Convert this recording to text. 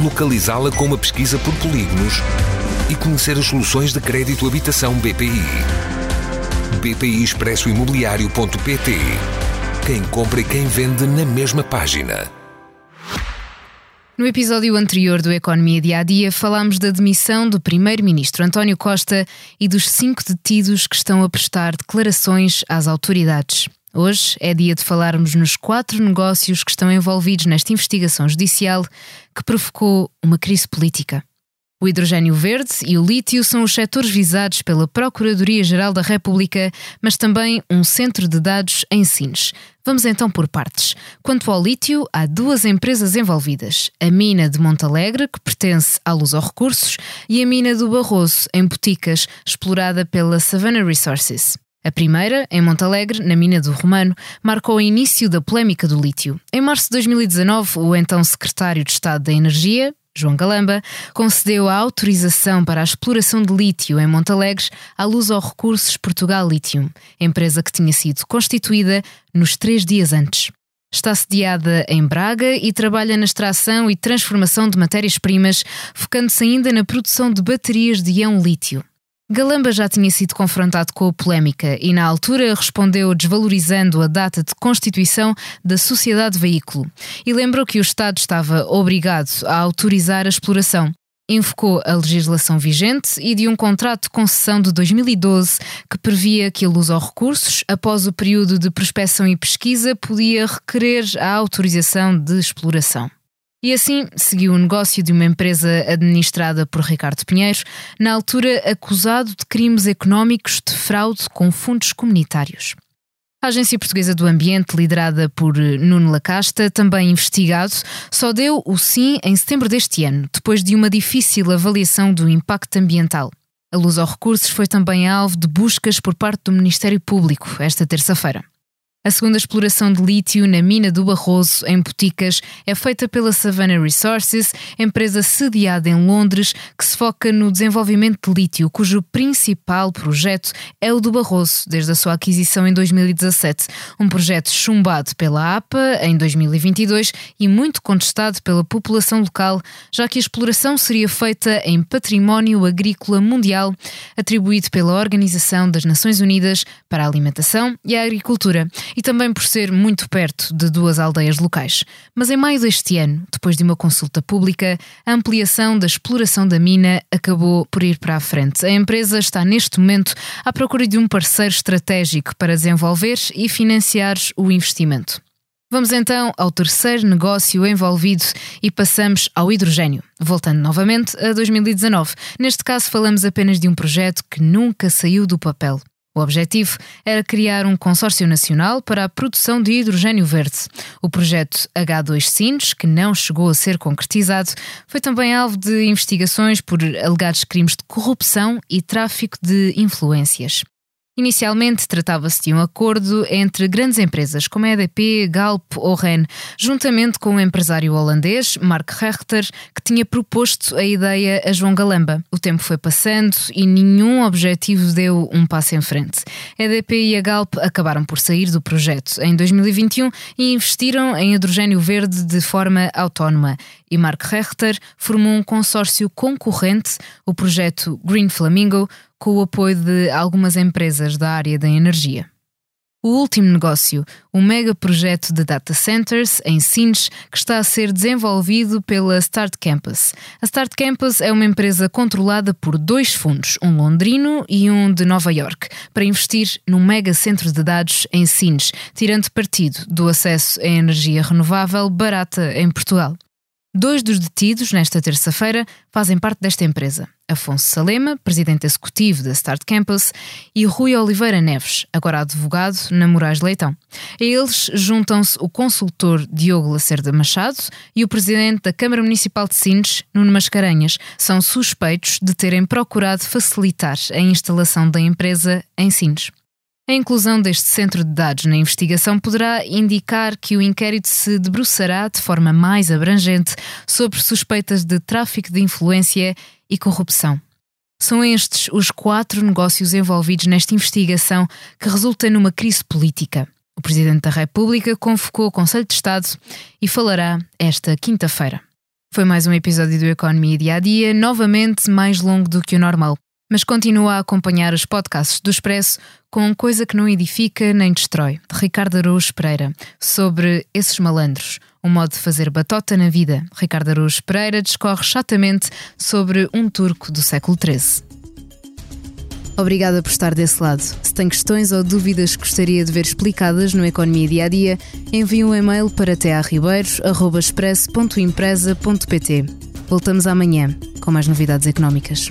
localizá-la com uma pesquisa por polígonos e conhecer as soluções de crédito habitação BPI. BPI Expresso Imobiliário.pt Quem compra e quem vende na mesma página. No episódio anterior do Economia Dia a Dia, falámos da demissão do Primeiro-Ministro António Costa e dos cinco detidos que estão a prestar declarações às autoridades. Hoje é dia de falarmos nos quatro negócios que estão envolvidos nesta investigação judicial que provocou uma crise política. O hidrogênio verde e o lítio são os setores visados pela Procuradoria-Geral da República, mas também um centro de dados em Sines. Vamos então por partes. Quanto ao lítio, há duas empresas envolvidas: a mina de Montalegre, que pertence à Luz aos Recursos, e a mina do Barroso, em Boticas, explorada pela Savannah Resources. A primeira, em Montalegre, na mina do Romano, marcou o início da polémica do lítio. Em março de 2019, o então secretário de Estado da Energia, João Galamba, concedeu a autorização para a exploração de lítio em Montalegre à Luz ao Recursos Portugal Lithium, empresa que tinha sido constituída nos três dias antes. Está sediada em Braga e trabalha na extração e transformação de matérias-primas, focando-se ainda na produção de baterias de íon lítio. Galamba já tinha sido confrontado com a polémica e, na altura, respondeu desvalorizando a data de constituição da Sociedade Veículo e lembrou que o Estado estava obrigado a autorizar a exploração. Invocou a legislação vigente e de um contrato de concessão de 2012 que previa que a luz aos recursos, após o período de prospecção e pesquisa, podia requerer a autorização de exploração. E assim seguiu o negócio de uma empresa administrada por Ricardo Pinheiro, na altura acusado de crimes económicos de fraude com fundos comunitários. A Agência Portuguesa do Ambiente, liderada por Nuno Lacasta, também investigado, só deu o sim em setembro deste ano, depois de uma difícil avaliação do impacto ambiental. A Luz aos Recursos foi também alvo de buscas por parte do Ministério Público esta terça-feira. A segunda exploração de lítio na mina do Barroso, em Boticas, é feita pela Savannah Resources, empresa sediada em Londres, que se foca no desenvolvimento de lítio, cujo principal projeto é o do Barroso, desde a sua aquisição em 2017. Um projeto chumbado pela APA em 2022 e muito contestado pela população local, já que a exploração seria feita em património agrícola mundial, atribuído pela Organização das Nações Unidas para a Alimentação e a Agricultura e também por ser muito perto de duas aldeias locais. Mas em maio deste ano, depois de uma consulta pública, a ampliação da exploração da mina acabou por ir para a frente. A empresa está neste momento à procura de um parceiro estratégico para desenvolver e financiar o investimento. Vamos então ao terceiro negócio envolvido e passamos ao hidrogênio. Voltando novamente a 2019. Neste caso, falamos apenas de um projeto que nunca saiu do papel. O objetivo era criar um consórcio nacional para a produção de hidrogênio verde. O projeto H2 Sines, que não chegou a ser concretizado, foi também alvo de investigações por alegados crimes de corrupção e tráfico de influências. Inicialmente tratava-se de um acordo entre grandes empresas como a EDP, Galp ou REN, juntamente com o um empresário holandês Mark Rechter, que tinha proposto a ideia a João Galamba. O tempo foi passando e nenhum objetivo deu um passo em frente. A EDP e a Galp acabaram por sair do projeto em 2021 e investiram em hidrogênio verde de forma autónoma. E Mark Rechter formou um consórcio concorrente, o projeto Green Flamingo, com o apoio de algumas empresas da área da energia. O último negócio, o mega projeto de data centers em Sines, que está a ser desenvolvido pela Start Campus. A Start Campus é uma empresa controlada por dois fundos, um londrino e um de Nova York, para investir num mega centro de dados em Sines, tirando partido do acesso à energia renovável barata em Portugal. Dois dos detidos nesta terça-feira fazem parte desta empresa. Afonso Salema, presidente executivo da Start Campus, e Rui Oliveira Neves, agora advogado na Moraes Leitão. A eles juntam-se o consultor Diogo Lacerda Machado e o presidente da Câmara Municipal de Sines, Nuno Mascarenhas. São suspeitos de terem procurado facilitar a instalação da empresa em Sines. A inclusão deste centro de dados na investigação poderá indicar que o inquérito se debruçará de forma mais abrangente sobre suspeitas de tráfico de influência e corrupção. São estes os quatro negócios envolvidos nesta investigação que resulta numa crise política. O Presidente da República convocou o Conselho de Estado e falará esta quinta-feira. Foi mais um episódio do Economia Dia a Dia, novamente mais longo do que o normal mas continua a acompanhar os podcasts do Expresso com Coisa que não edifica nem destrói, de Ricardo Araújo Pereira, sobre esses malandros, um modo de fazer batota na vida. Ricardo Araújo Pereira discorre chatamente sobre um turco do século XIII. Obrigada por estar desse lado. Se tem questões ou dúvidas que gostaria de ver explicadas no Economia Dia a Dia, envie um e-mail para tearribeiros.express.empresa.pt. Voltamos amanhã com mais novidades económicas.